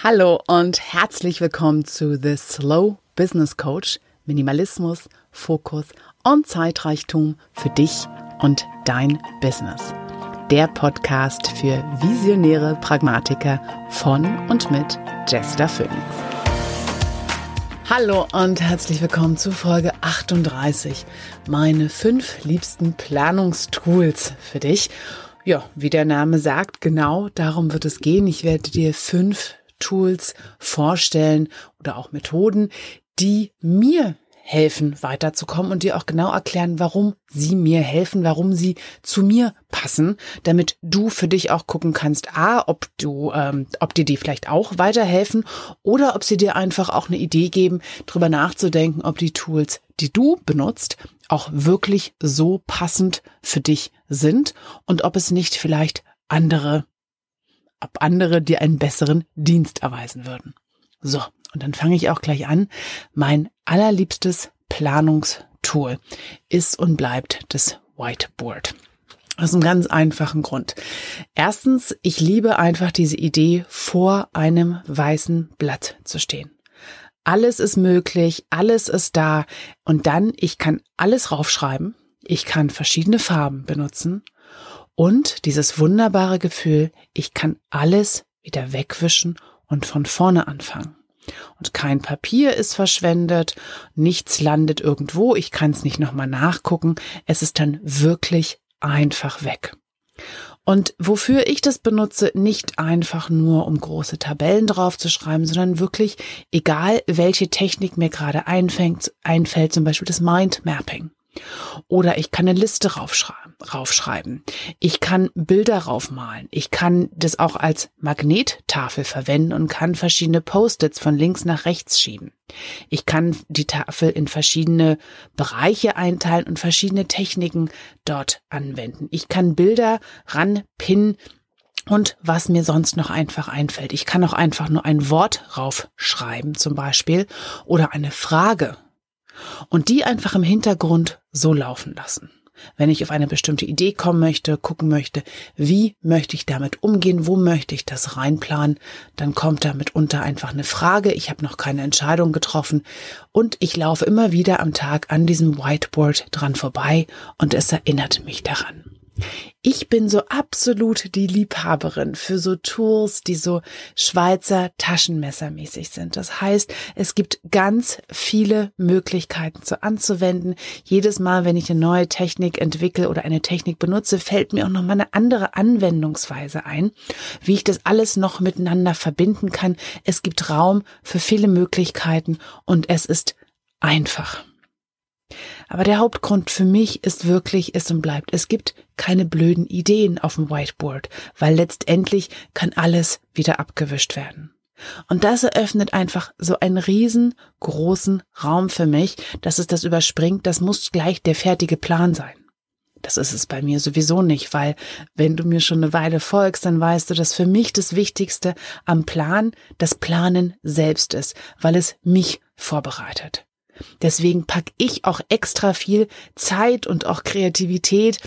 Hallo und herzlich willkommen zu The Slow Business Coach. Minimalismus, Fokus und Zeitreichtum für dich und dein Business. Der Podcast für visionäre Pragmatiker von und mit Jester Phoenix. Hallo und herzlich willkommen zu Folge 38. Meine fünf liebsten Planungstools für dich. Ja, wie der Name sagt, genau darum wird es gehen. Ich werde dir fünf Tools vorstellen oder auch Methoden, die mir helfen, weiterzukommen und dir auch genau erklären, warum sie mir helfen, warum sie zu mir passen, damit du für dich auch gucken kannst, a, ob du, ähm, ob dir die vielleicht auch weiterhelfen oder ob sie dir einfach auch eine Idee geben, drüber nachzudenken, ob die Tools, die du benutzt, auch wirklich so passend für dich sind und ob es nicht vielleicht andere ob andere dir einen besseren Dienst erweisen würden. So, und dann fange ich auch gleich an. Mein allerliebstes Planungstool ist und bleibt das Whiteboard. Aus einem ganz einfachen Grund. Erstens, ich liebe einfach diese Idee, vor einem weißen Blatt zu stehen. Alles ist möglich, alles ist da und dann, ich kann alles raufschreiben, ich kann verschiedene Farben benutzen und dieses wunderbare Gefühl, ich kann alles wieder wegwischen und von vorne anfangen. Und kein Papier ist verschwendet, nichts landet irgendwo, ich kann es nicht nochmal nachgucken, es ist dann wirklich einfach weg. Und wofür ich das benutze, nicht einfach nur, um große Tabellen draufzuschreiben, sondern wirklich, egal welche Technik mir gerade einfällt, zum Beispiel das Mindmapping. Oder ich kann eine Liste raufschreiben. Ich kann Bilder raufmalen. Ich kann das auch als Magnettafel verwenden und kann verschiedene Post-its von links nach rechts schieben. Ich kann die Tafel in verschiedene Bereiche einteilen und verschiedene Techniken dort anwenden. Ich kann Bilder ranpinnen und was mir sonst noch einfach einfällt. Ich kann auch einfach nur ein Wort raufschreiben zum Beispiel oder eine Frage und die einfach im Hintergrund so laufen lassen. Wenn ich auf eine bestimmte Idee kommen möchte, gucken möchte, wie möchte ich damit umgehen, wo möchte ich das reinplanen, dann kommt da mitunter einfach eine Frage. Ich habe noch keine Entscheidung getroffen und ich laufe immer wieder am Tag an diesem Whiteboard dran vorbei und es erinnert mich daran. Ich bin so absolut die Liebhaberin für so Tools, die so Schweizer Taschenmessermäßig sind. Das heißt, es gibt ganz viele Möglichkeiten zu anzuwenden. Jedes Mal, wenn ich eine neue Technik entwickle oder eine Technik benutze, fällt mir auch noch mal eine andere Anwendungsweise ein, wie ich das alles noch miteinander verbinden kann. Es gibt Raum für viele Möglichkeiten und es ist einfach. Aber der Hauptgrund für mich ist wirklich, ist und bleibt, es gibt keine blöden Ideen auf dem Whiteboard, weil letztendlich kann alles wieder abgewischt werden. Und das eröffnet einfach so einen riesengroßen Raum für mich, dass es das überspringt, das muss gleich der fertige Plan sein. Das ist es bei mir sowieso nicht, weil wenn du mir schon eine Weile folgst, dann weißt du, dass für mich das Wichtigste am Plan das Planen selbst ist, weil es mich vorbereitet. Deswegen pack ich auch extra viel Zeit und auch Kreativität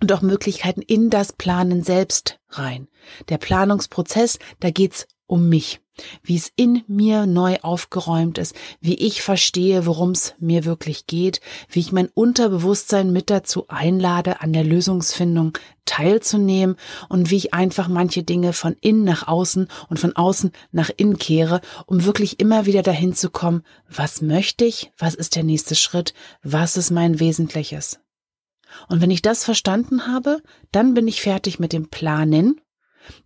und auch Möglichkeiten in das Planen selbst rein. Der Planungsprozess, da geht's um mich wie es in mir neu aufgeräumt ist, wie ich verstehe, worum es mir wirklich geht, wie ich mein Unterbewusstsein mit dazu einlade, an der Lösungsfindung teilzunehmen und wie ich einfach manche Dinge von innen nach außen und von außen nach innen kehre, um wirklich immer wieder dahin zu kommen, was möchte ich, was ist der nächste Schritt, was ist mein Wesentliches. Und wenn ich das verstanden habe, dann bin ich fertig mit dem Planen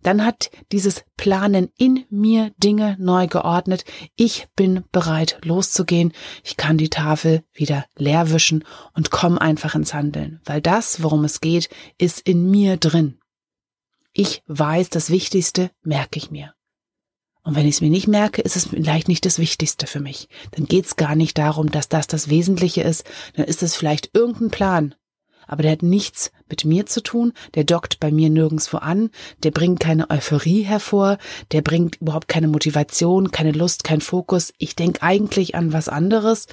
dann hat dieses Planen in mir Dinge neu geordnet. Ich bin bereit loszugehen. Ich kann die Tafel wieder leer wischen und komme einfach ins Handeln, weil das, worum es geht, ist in mir drin. Ich weiß, das Wichtigste merke ich mir. Und wenn ich es mir nicht merke, ist es vielleicht nicht das Wichtigste für mich. Dann geht es gar nicht darum, dass das das Wesentliche ist. Dann ist es vielleicht irgendein Plan, aber der hat nichts mit mir zu tun, der dockt bei mir nirgendswo an, der bringt keine Euphorie hervor, der bringt überhaupt keine Motivation, keine Lust, kein Fokus. Ich denke eigentlich an was anderes.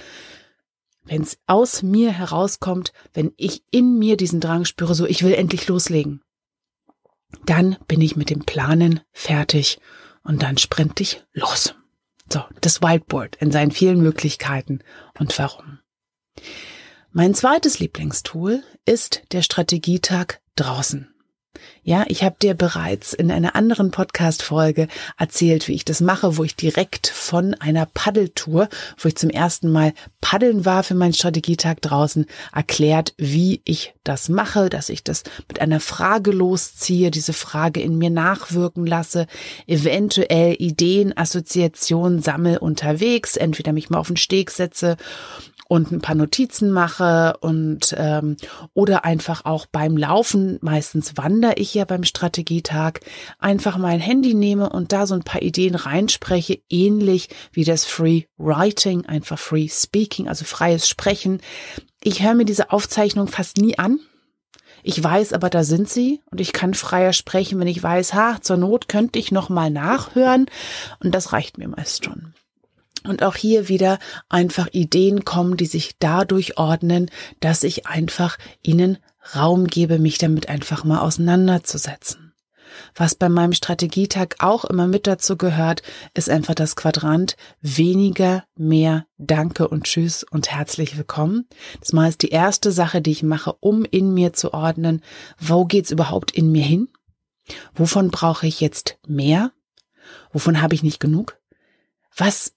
Wenn es aus mir herauskommt, wenn ich in mir diesen Drang spüre, so ich will endlich loslegen, dann bin ich mit dem Planen fertig und dann sprint dich los. So, das Whiteboard in seinen vielen Möglichkeiten und warum. Mein zweites Lieblingstool ist der Strategietag draußen. Ja, ich habe dir bereits in einer anderen Podcast-Folge erzählt, wie ich das mache, wo ich direkt von einer Paddeltour, wo ich zum ersten Mal paddeln war für meinen Strategietag draußen, erklärt, wie ich das mache, dass ich das mit einer Frage losziehe, diese Frage in mir nachwirken lasse, eventuell Ideen, Assoziationen sammel unterwegs, entweder mich mal auf den Steg setze und ein paar Notizen mache und ähm, oder einfach auch beim Laufen, meistens wandere ich ja beim Strategietag, einfach mein Handy nehme und da so ein paar Ideen reinspreche, ähnlich wie das Free Writing, einfach Free Speaking, also freies Sprechen. Ich höre mir diese Aufzeichnung fast nie an. Ich weiß aber, da sind sie und ich kann freier sprechen, wenn ich weiß, ha, zur Not könnte ich noch mal nachhören und das reicht mir meist schon. Und auch hier wieder einfach Ideen kommen, die sich dadurch ordnen, dass ich einfach ihnen Raum gebe, mich damit einfach mal auseinanderzusetzen. Was bei meinem Strategietag auch immer mit dazu gehört, ist einfach das Quadrant weniger, mehr, danke und tschüss und herzlich willkommen. Das mal ist die erste Sache, die ich mache, um in mir zu ordnen, wo geht's überhaupt in mir hin? Wovon brauche ich jetzt mehr? Wovon habe ich nicht genug? Was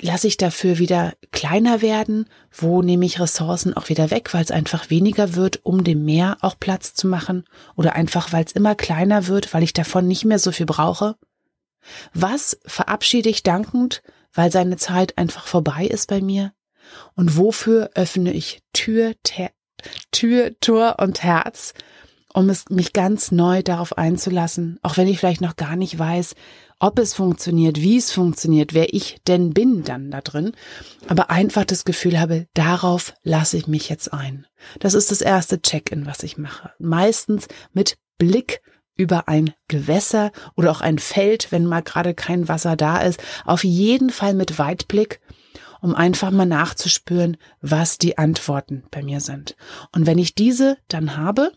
lasse ich dafür wieder kleiner werden? Wo nehme ich Ressourcen auch wieder weg, weil es einfach weniger wird, um dem Meer auch Platz zu machen? Oder einfach, weil es immer kleiner wird, weil ich davon nicht mehr so viel brauche? Was verabschiede ich dankend, weil seine Zeit einfach vorbei ist bei mir? Und wofür öffne ich Tür, Ter Tür, Tor und Herz, um es mich ganz neu darauf einzulassen, auch wenn ich vielleicht noch gar nicht weiß, ob es funktioniert, wie es funktioniert, wer ich denn bin dann da drin, aber einfach das Gefühl habe, darauf lasse ich mich jetzt ein. Das ist das erste Check-in, was ich mache. Meistens mit Blick über ein Gewässer oder auch ein Feld, wenn mal gerade kein Wasser da ist. Auf jeden Fall mit Weitblick, um einfach mal nachzuspüren, was die Antworten bei mir sind. Und wenn ich diese dann habe,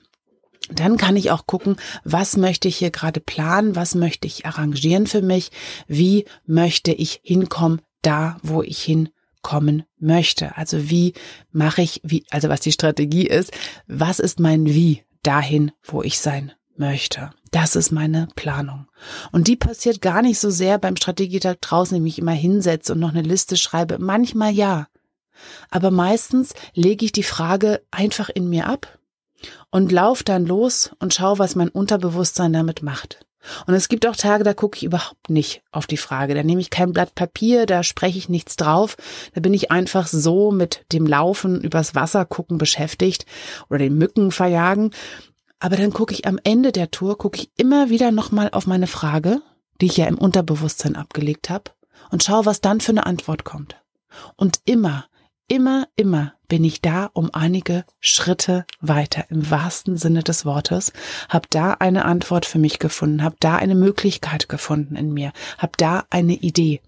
dann kann ich auch gucken, was möchte ich hier gerade planen, was möchte ich arrangieren für mich, wie möchte ich hinkommen, da wo ich hinkommen möchte. Also wie mache ich, wie, also was die Strategie ist, was ist mein Wie dahin, wo ich sein möchte. Das ist meine Planung. Und die passiert gar nicht so sehr beim Strategietag draußen, indem ich immer hinsetze und noch eine Liste schreibe. Manchmal ja. Aber meistens lege ich die Frage einfach in mir ab und lauf dann los und schau, was mein Unterbewusstsein damit macht. Und es gibt auch Tage, da gucke ich überhaupt nicht auf die Frage. Da nehme ich kein Blatt Papier, da spreche ich nichts drauf. Da bin ich einfach so mit dem Laufen übers Wasser gucken beschäftigt oder den Mücken verjagen. Aber dann gucke ich am Ende der Tour, gucke ich immer wieder nochmal auf meine Frage, die ich ja im Unterbewusstsein abgelegt habe, und schaue, was dann für eine Antwort kommt. Und immer, immer, immer bin ich da um einige Schritte weiter im wahrsten Sinne des Wortes, habe da eine Antwort für mich gefunden, habe da eine Möglichkeit gefunden in mir, habe da eine Idee,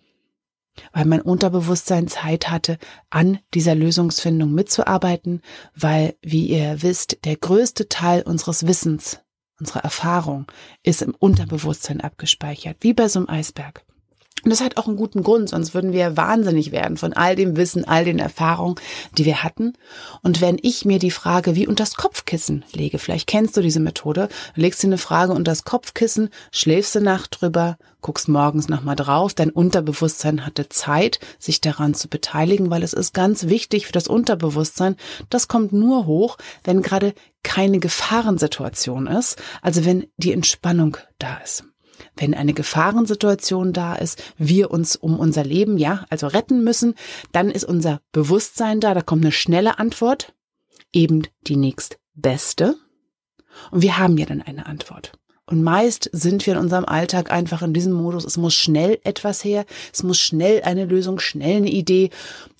weil mein Unterbewusstsein Zeit hatte, an dieser Lösungsfindung mitzuarbeiten, weil, wie ihr wisst, der größte Teil unseres Wissens, unserer Erfahrung ist im Unterbewusstsein abgespeichert, wie bei so einem Eisberg. Und das hat auch einen guten Grund, sonst würden wir wahnsinnig werden von all dem Wissen, all den Erfahrungen, die wir hatten. Und wenn ich mir die Frage wie unter das Kopfkissen lege, vielleicht kennst du diese Methode, legst dir eine Frage unter das Kopfkissen, schläfst eine Nacht drüber, guckst morgens nochmal drauf, dein Unterbewusstsein hatte Zeit, sich daran zu beteiligen, weil es ist ganz wichtig für das Unterbewusstsein, das kommt nur hoch, wenn gerade keine Gefahrensituation ist, also wenn die Entspannung da ist wenn eine Gefahrensituation da ist, wir uns um unser Leben, ja, also retten müssen, dann ist unser Bewusstsein da, da kommt eine schnelle Antwort, eben die nächstbeste. Und wir haben ja dann eine Antwort. Und meist sind wir in unserem Alltag einfach in diesem Modus, es muss schnell etwas her, es muss schnell eine Lösung, schnell eine Idee.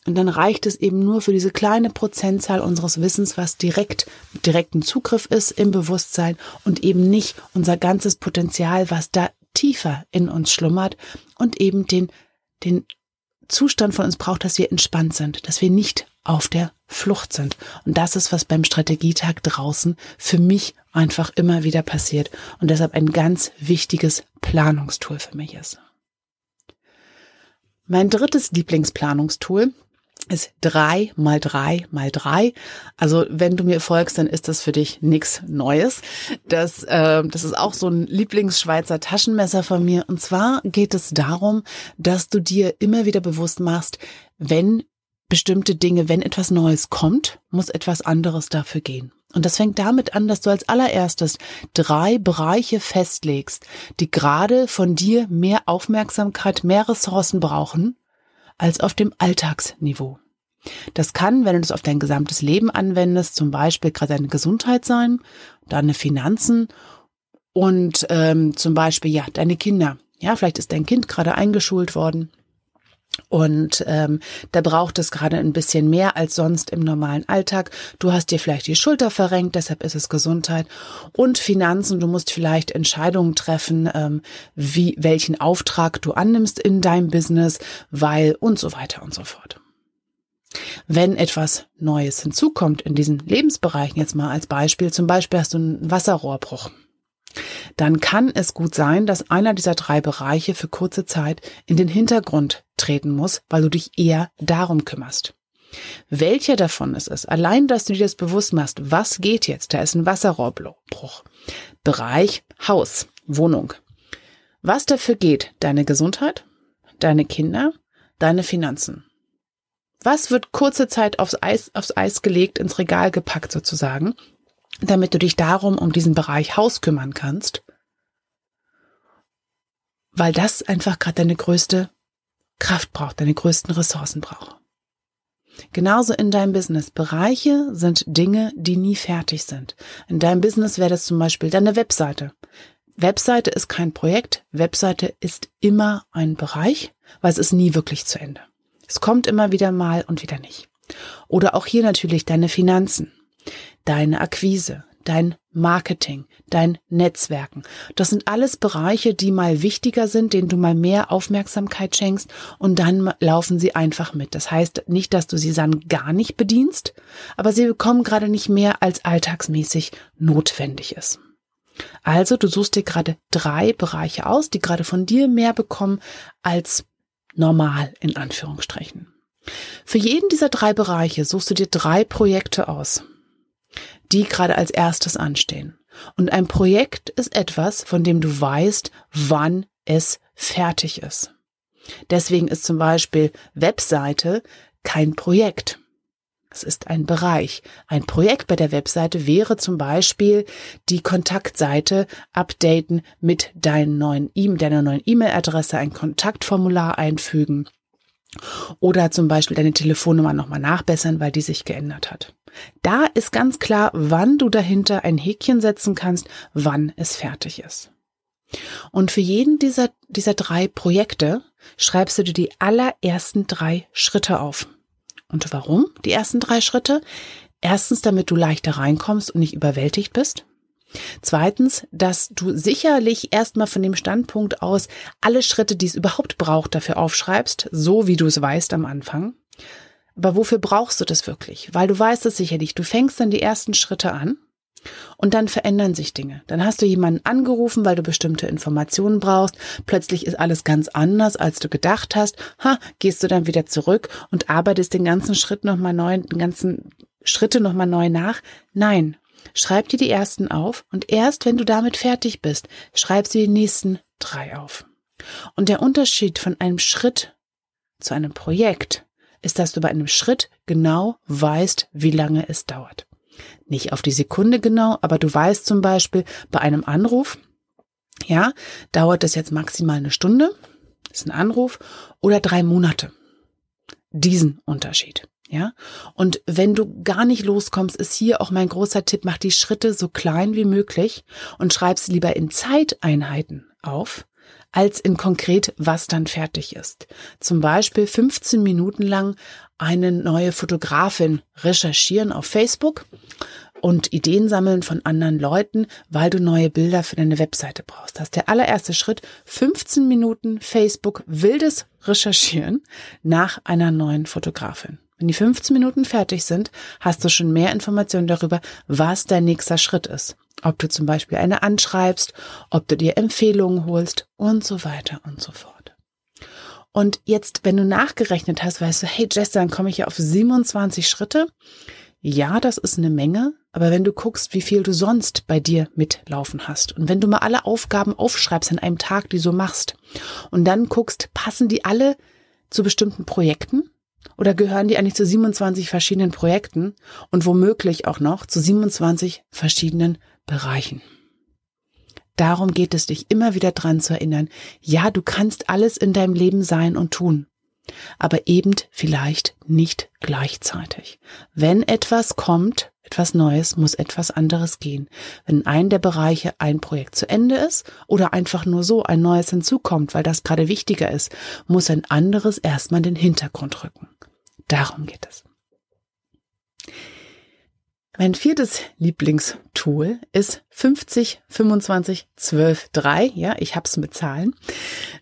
Und dann reicht es eben nur für diese kleine Prozentzahl unseres Wissens, was direkt, direkten Zugriff ist im Bewusstsein und eben nicht unser ganzes Potenzial, was da tiefer in uns schlummert und eben den, den Zustand von uns braucht, dass wir entspannt sind, dass wir nicht auf der Flucht sind. Und das ist, was beim Strategietag draußen für mich einfach immer wieder passiert und deshalb ein ganz wichtiges Planungstool für mich ist. Mein drittes Lieblingsplanungstool ist drei mal drei mal drei. Also wenn du mir folgst, dann ist das für dich nichts Neues. Das, äh, das ist auch so ein Lieblingsschweizer Taschenmesser von mir. Und zwar geht es darum, dass du dir immer wieder bewusst machst, wenn bestimmte Dinge, wenn etwas Neues kommt, muss etwas anderes dafür gehen. Und das fängt damit an, dass du als allererstes drei Bereiche festlegst, die gerade von dir mehr Aufmerksamkeit, mehr Ressourcen brauchen, als auf dem Alltagsniveau. Das kann, wenn du das auf dein gesamtes Leben anwendest, zum Beispiel gerade deine Gesundheit sein, deine Finanzen und ähm, zum Beispiel ja deine Kinder. Ja, vielleicht ist dein Kind gerade eingeschult worden und ähm, da braucht es gerade ein bisschen mehr als sonst im normalen Alltag. Du hast dir vielleicht die Schulter verrenkt, deshalb ist es Gesundheit und Finanzen. Du musst vielleicht Entscheidungen treffen, ähm, wie welchen Auftrag du annimmst in deinem Business, weil und so weiter und so fort. Wenn etwas Neues hinzukommt in diesen Lebensbereichen, jetzt mal als Beispiel, zum Beispiel hast du einen Wasserrohrbruch dann kann es gut sein, dass einer dieser drei Bereiche für kurze Zeit in den Hintergrund treten muss, weil du dich eher darum kümmerst. Welcher davon es ist, allein, dass du dir das bewusst machst, was geht jetzt? Da ist ein Wasserrohrbruch. Bereich Haus, Wohnung. Was dafür geht? Deine Gesundheit, deine Kinder, deine Finanzen. Was wird kurze Zeit aufs Eis, aufs Eis gelegt, ins Regal gepackt sozusagen? Damit du dich darum um diesen Bereich Haus kümmern kannst, weil das einfach gerade deine größte Kraft braucht, deine größten Ressourcen braucht. Genauso in deinem Business. Bereiche sind Dinge, die nie fertig sind. In deinem Business wäre das zum Beispiel deine Webseite. Webseite ist kein Projekt. Webseite ist immer ein Bereich, weil es ist nie wirklich zu Ende. Es kommt immer wieder mal und wieder nicht. Oder auch hier natürlich deine Finanzen deine Akquise, dein Marketing, dein Netzwerken. Das sind alles Bereiche, die mal wichtiger sind, denen du mal mehr Aufmerksamkeit schenkst und dann laufen sie einfach mit. Das heißt nicht, dass du sie dann gar nicht bedienst, aber sie bekommen gerade nicht mehr als alltagsmäßig notwendig ist. Also du suchst dir gerade drei Bereiche aus, die gerade von dir mehr bekommen als normal in Anführungsstrichen. Für jeden dieser drei Bereiche suchst du dir drei Projekte aus die gerade als erstes anstehen. Und ein Projekt ist etwas, von dem du weißt, wann es fertig ist. Deswegen ist zum Beispiel Webseite kein Projekt. Es ist ein Bereich. Ein Projekt bei der Webseite wäre zum Beispiel die Kontaktseite updaten mit deinen neuen e deiner neuen E-Mail-Adresse, ein Kontaktformular einfügen oder zum Beispiel deine Telefonnummer nochmal nachbessern, weil die sich geändert hat. Da ist ganz klar, wann du dahinter ein Häkchen setzen kannst, wann es fertig ist. Und für jeden dieser, dieser drei Projekte schreibst du dir die allerersten drei Schritte auf. Und warum die ersten drei Schritte? Erstens, damit du leichter reinkommst und nicht überwältigt bist. Zweitens, dass du sicherlich erstmal von dem Standpunkt aus alle Schritte, die es überhaupt braucht, dafür aufschreibst, so wie du es weißt am Anfang. Aber wofür brauchst du das wirklich? Weil du weißt es sicherlich. Du fängst dann die ersten Schritte an und dann verändern sich Dinge. Dann hast du jemanden angerufen, weil du bestimmte Informationen brauchst. Plötzlich ist alles ganz anders, als du gedacht hast. Ha, gehst du dann wieder zurück und arbeitest den ganzen Schritt nochmal neu, den ganzen Schritte nochmal neu nach? Nein. Schreib dir die ersten auf und erst wenn du damit fertig bist, schreibst du die nächsten drei auf. Und der Unterschied von einem Schritt zu einem Projekt ist, dass du bei einem Schritt genau weißt, wie lange es dauert. Nicht auf die Sekunde genau, aber du weißt zum Beispiel bei einem Anruf, ja, dauert es jetzt maximal eine Stunde, ist ein Anruf, oder drei Monate. Diesen Unterschied. Ja, und wenn du gar nicht loskommst, ist hier auch mein großer Tipp, mach die Schritte so klein wie möglich und schreib's lieber in Zeiteinheiten auf, als in konkret, was dann fertig ist. Zum Beispiel 15 Minuten lang eine neue Fotografin recherchieren auf Facebook und Ideen sammeln von anderen Leuten, weil du neue Bilder für deine Webseite brauchst. Das ist der allererste Schritt. 15 Minuten Facebook wildes Recherchieren nach einer neuen Fotografin. Wenn die 15 Minuten fertig sind, hast du schon mehr Informationen darüber, was dein nächster Schritt ist. Ob du zum Beispiel eine anschreibst, ob du dir Empfehlungen holst und so weiter und so fort. Und jetzt, wenn du nachgerechnet hast, weißt du, hey Jess, dann komme ich ja auf 27 Schritte. Ja, das ist eine Menge, aber wenn du guckst, wie viel du sonst bei dir mitlaufen hast und wenn du mal alle Aufgaben aufschreibst an einem Tag, die du machst und dann guckst, passen die alle zu bestimmten Projekten oder gehören die eigentlich zu 27 verschiedenen Projekten und womöglich auch noch zu 27 verschiedenen Bereichen? Darum geht es dich immer wieder dran zu erinnern. Ja, du kannst alles in deinem Leben sein und tun aber eben vielleicht nicht gleichzeitig. Wenn etwas kommt, etwas Neues, muss etwas anderes gehen. Wenn in einem der Bereiche ein Projekt zu Ende ist oder einfach nur so ein neues hinzukommt, weil das gerade wichtiger ist, muss ein anderes erstmal in den Hintergrund rücken. Darum geht es. Mein viertes Lieblingstool ist 50 25 12 3. Ja, ich hab's mit Zahlen.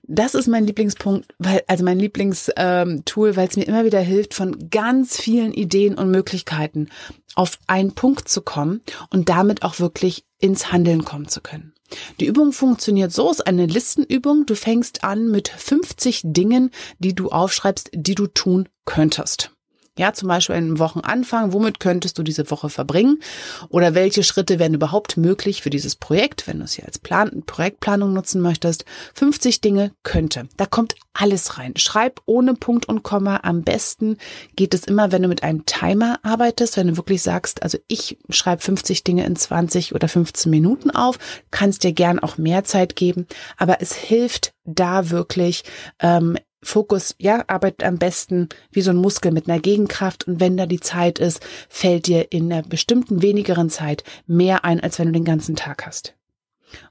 Das ist mein Lieblingspunkt, weil also mein Lieblingstool, ähm, weil es mir immer wieder hilft, von ganz vielen Ideen und Möglichkeiten auf einen Punkt zu kommen und damit auch wirklich ins Handeln kommen zu können. Die Übung funktioniert so, ist eine Listenübung. Du fängst an mit 50 Dingen, die du aufschreibst, die du tun könntest. Ja, zum Beispiel einen Wochenanfang. Womit könntest du diese Woche verbringen? Oder welche Schritte wären überhaupt möglich für dieses Projekt, wenn du es hier als Plan Projektplanung nutzen möchtest? 50 Dinge könnte. Da kommt alles rein. Schreib ohne Punkt und Komma. Am besten geht es immer, wenn du mit einem Timer arbeitest, wenn du wirklich sagst, also ich schreibe 50 Dinge in 20 oder 15 Minuten auf, kannst dir gern auch mehr Zeit geben, aber es hilft da wirklich ähm, Fokus, ja, arbeitet am besten wie so ein Muskel mit einer Gegenkraft und wenn da die Zeit ist, fällt dir in einer bestimmten wenigeren Zeit mehr ein, als wenn du den ganzen Tag hast.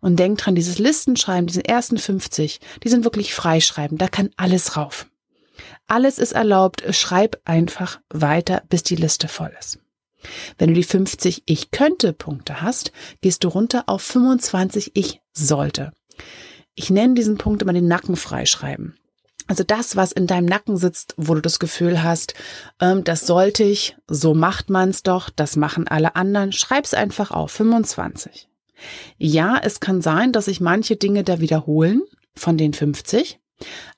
Und denk dran, dieses Listenschreiben, diesen ersten 50, die sind wirklich freischreiben, da kann alles rauf. Alles ist erlaubt, schreib einfach weiter, bis die Liste voll ist. Wenn du die 50 Ich könnte Punkte hast, gehst du runter auf 25 Ich sollte. Ich nenne diesen Punkt immer den Nacken freischreiben. Also das, was in deinem Nacken sitzt, wo du das Gefühl hast, ähm, das sollte ich, so macht man's doch, das machen alle anderen, schreib's einfach auf, 25. Ja, es kann sein, dass sich manche Dinge da wiederholen von den 50,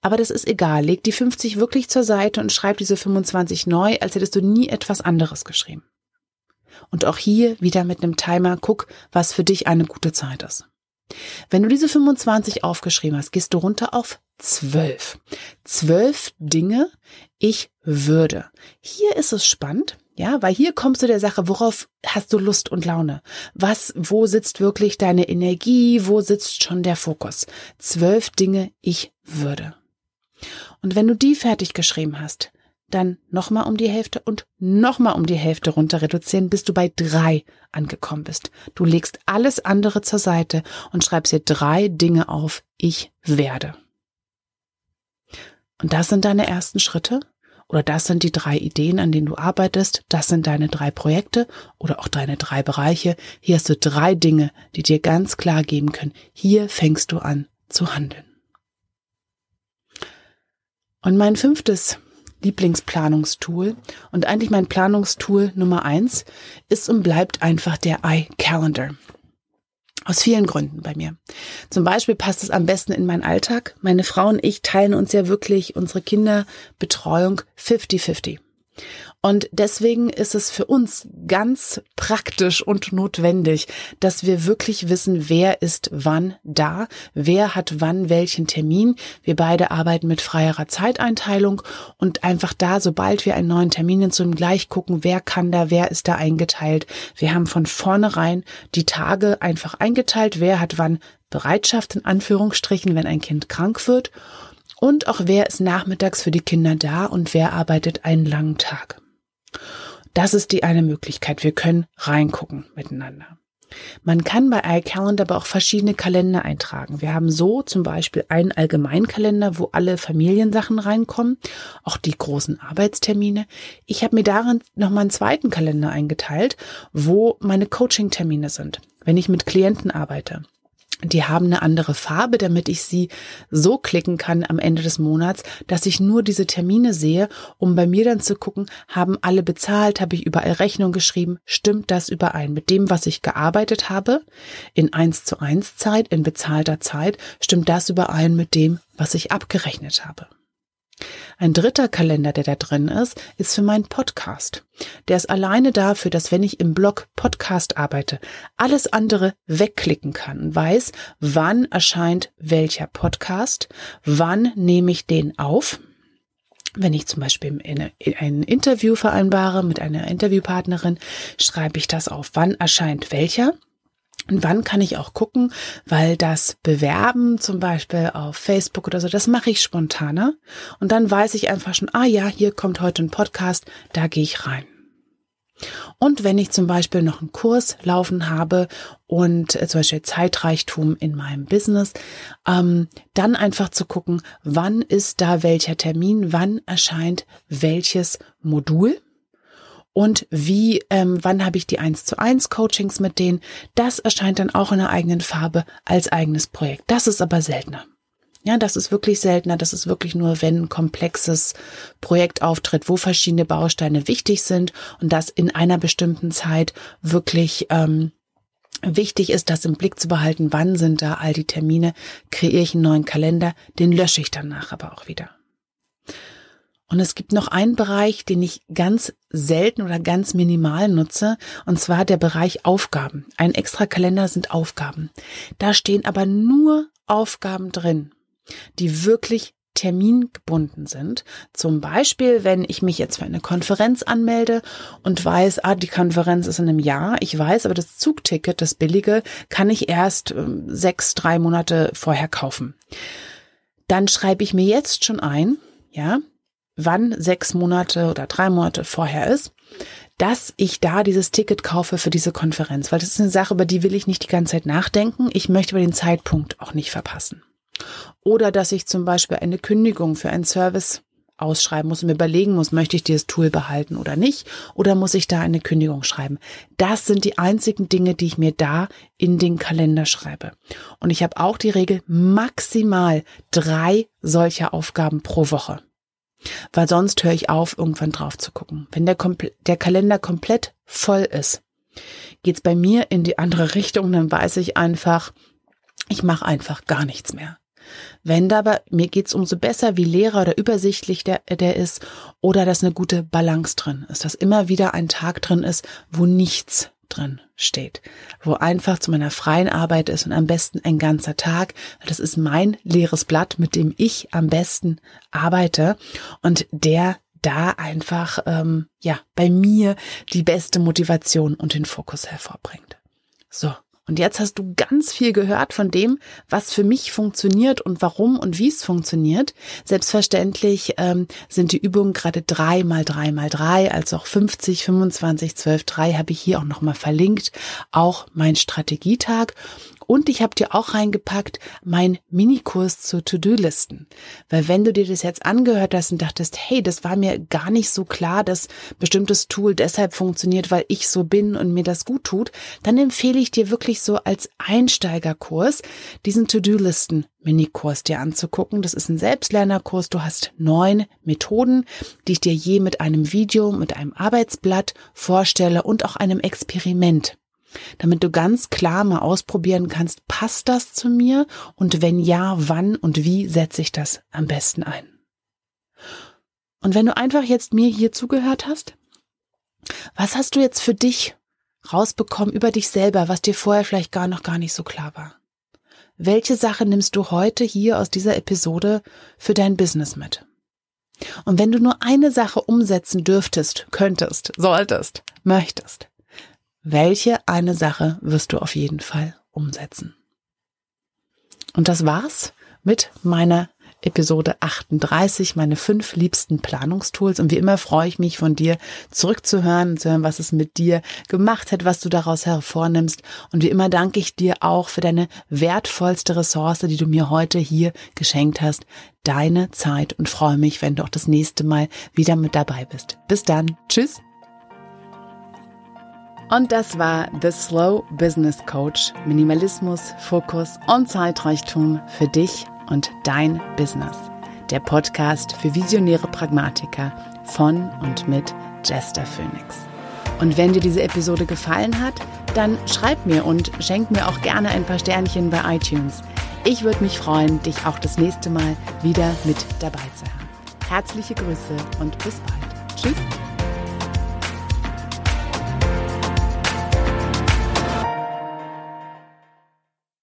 aber das ist egal. Leg die 50 wirklich zur Seite und schreib diese 25 neu, als hättest du nie etwas anderes geschrieben. Und auch hier wieder mit einem Timer, guck, was für dich eine gute Zeit ist. Wenn du diese 25 aufgeschrieben hast, gehst du runter auf 12. 12 Dinge, ich würde. Hier ist es spannend, ja, weil hier kommst du der Sache, worauf hast du Lust und Laune? Was, wo sitzt wirklich deine Energie? Wo sitzt schon der Fokus? Zwölf Dinge, ich würde. Und wenn du die fertig geschrieben hast, dann nochmal um die Hälfte und nochmal um die Hälfte runter reduzieren, bis du bei drei angekommen bist. Du legst alles andere zur Seite und schreibst dir drei Dinge auf, ich werde. Und das sind deine ersten Schritte oder das sind die drei Ideen, an denen du arbeitest, das sind deine drei Projekte oder auch deine drei Bereiche. Hier hast du drei Dinge, die dir ganz klar geben können. Hier fängst du an zu handeln. Und mein fünftes Lieblingsplanungstool und eigentlich mein Planungstool Nummer eins ist und bleibt einfach der iCalendar. Aus vielen Gründen bei mir. Zum Beispiel passt es am besten in meinen Alltag. Meine Frau und ich teilen uns ja wirklich unsere Kinderbetreuung 50-50. Und deswegen ist es für uns ganz praktisch und notwendig, dass wir wirklich wissen, wer ist wann da, wer hat wann welchen Termin. Wir beide arbeiten mit freierer Zeiteinteilung und einfach da, sobald wir einen neuen Termin hinzunehmen, gleich gucken, wer kann da, wer ist da eingeteilt. Wir haben von vornherein die Tage einfach eingeteilt, wer hat wann Bereitschaft in Anführungsstrichen, wenn ein Kind krank wird. Und auch wer ist nachmittags für die Kinder da und wer arbeitet einen langen Tag. Das ist die eine Möglichkeit. Wir können reingucken miteinander. Man kann bei iCalendar aber auch verschiedene Kalender eintragen. Wir haben so zum Beispiel einen Allgemeinkalender, wo alle Familiensachen reinkommen, auch die großen Arbeitstermine. Ich habe mir darin nochmal einen zweiten Kalender eingeteilt, wo meine Coaching-Termine sind, wenn ich mit Klienten arbeite. Die haben eine andere Farbe, damit ich sie so klicken kann am Ende des Monats, dass ich nur diese Termine sehe, um bei mir dann zu gucken, haben alle bezahlt, habe ich überall Rechnung geschrieben, stimmt das überein mit dem, was ich gearbeitet habe, in eins zu eins Zeit, in bezahlter Zeit, stimmt das überein mit dem, was ich abgerechnet habe. Ein dritter Kalender, der da drin ist, ist für meinen Podcast. Der ist alleine dafür, dass wenn ich im Blog Podcast arbeite, alles andere wegklicken kann und weiß, wann erscheint welcher Podcast, wann nehme ich den auf, wenn ich zum Beispiel ein Interview vereinbare mit einer Interviewpartnerin, schreibe ich das auf, wann erscheint welcher. Und wann kann ich auch gucken, weil das Bewerben zum Beispiel auf Facebook oder so, das mache ich spontaner. Und dann weiß ich einfach schon, ah ja, hier kommt heute ein Podcast, da gehe ich rein. Und wenn ich zum Beispiel noch einen Kurs laufen habe und äh, zum Beispiel Zeitreichtum in meinem Business, ähm, dann einfach zu gucken, wann ist da welcher Termin, wann erscheint welches Modul und wie, ähm, wann habe ich die 1 zu 1 Coachings mit denen. Das erscheint dann auch in einer eigenen Farbe als eigenes Projekt. Das ist aber seltener. Ja, das ist wirklich seltener. Das ist wirklich nur, wenn ein komplexes Projekt auftritt, wo verschiedene Bausteine wichtig sind und das in einer bestimmten Zeit wirklich ähm, wichtig ist, das im Blick zu behalten. Wann sind da all die Termine? Kreiere ich einen neuen Kalender? Den lösche ich danach aber auch wieder. Und es gibt noch einen Bereich, den ich ganz selten oder ganz minimal nutze, und zwar der Bereich Aufgaben. Ein extra Kalender sind Aufgaben. Da stehen aber nur Aufgaben drin, die wirklich termingebunden sind. Zum Beispiel, wenn ich mich jetzt für eine Konferenz anmelde und weiß, ah, die Konferenz ist in einem Jahr. Ich weiß, aber das Zugticket, das billige, kann ich erst äh, sechs, drei Monate vorher kaufen. Dann schreibe ich mir jetzt schon ein, ja, wann sechs Monate oder drei Monate vorher ist, dass ich da dieses Ticket kaufe für diese Konferenz, weil das ist eine Sache, über die will ich nicht die ganze Zeit nachdenken. Ich möchte über den Zeitpunkt auch nicht verpassen. Oder dass ich zum Beispiel eine Kündigung für einen Service ausschreiben muss und mir überlegen muss, möchte ich dieses Tool behalten oder nicht? Oder muss ich da eine Kündigung schreiben? Das sind die einzigen Dinge, die ich mir da in den Kalender schreibe. Und ich habe auch die Regel maximal drei solcher Aufgaben pro Woche. Weil sonst höre ich auf, irgendwann drauf zu gucken. Wenn der, Kompl der Kalender komplett voll ist, geht's bei mir in die andere Richtung, dann weiß ich einfach, ich mache einfach gar nichts mehr. Wenn dabei, mir geht's umso besser, wie leerer oder übersichtlich der, der ist oder dass eine gute Balance drin ist, dass immer wieder ein Tag drin ist, wo nichts drin steht, wo einfach zu meiner freien Arbeit ist und am besten ein ganzer Tag. Das ist mein leeres Blatt, mit dem ich am besten arbeite und der da einfach ähm, ja bei mir die beste Motivation und den Fokus hervorbringt. So, und jetzt hast du ganz viel gehört von dem, was für mich funktioniert und warum und wie es funktioniert. Selbstverständlich ähm, sind die Übungen gerade drei mal drei mal drei, also auch 50, 25, 12, 3 habe ich hier auch nochmal verlinkt. Auch mein Strategietag. Und ich habe dir auch reingepackt mein Minikurs zu To-Do-Listen. Weil wenn du dir das jetzt angehört hast und dachtest, hey, das war mir gar nicht so klar, dass bestimmtes Tool deshalb funktioniert, weil ich so bin und mir das gut tut, dann empfehle ich dir wirklich so als Einsteigerkurs diesen To-Do-Listen Minikurs dir anzugucken. Das ist ein Selbstlernerkurs. Du hast neun Methoden, die ich dir je mit einem Video, mit einem Arbeitsblatt vorstelle und auch einem Experiment damit du ganz klar mal ausprobieren kannst, passt das zu mir und wenn ja, wann und wie setze ich das am besten ein. Und wenn du einfach jetzt mir hier zugehört hast, was hast du jetzt für dich rausbekommen über dich selber, was dir vorher vielleicht gar noch gar nicht so klar war? Welche Sache nimmst du heute hier aus dieser Episode für dein Business mit? Und wenn du nur eine Sache umsetzen dürftest, könntest, solltest, möchtest, welche eine Sache wirst du auf jeden Fall umsetzen? Und das war's mit meiner Episode 38, meine fünf liebsten Planungstools. Und wie immer freue ich mich von dir zurückzuhören, zu hören, was es mit dir gemacht hat, was du daraus hervornimmst. Und wie immer danke ich dir auch für deine wertvollste Ressource, die du mir heute hier geschenkt hast, deine Zeit und freue mich, wenn du auch das nächste Mal wieder mit dabei bist. Bis dann. Tschüss. Und das war The Slow Business Coach. Minimalismus, Fokus und Zeitreichtum für dich und dein Business. Der Podcast für visionäre Pragmatiker von und mit Jester Phoenix. Und wenn dir diese Episode gefallen hat, dann schreib mir und schenk mir auch gerne ein paar Sternchen bei iTunes. Ich würde mich freuen, dich auch das nächste Mal wieder mit dabei zu haben. herzliche Grüße und bis bald. Tschüss.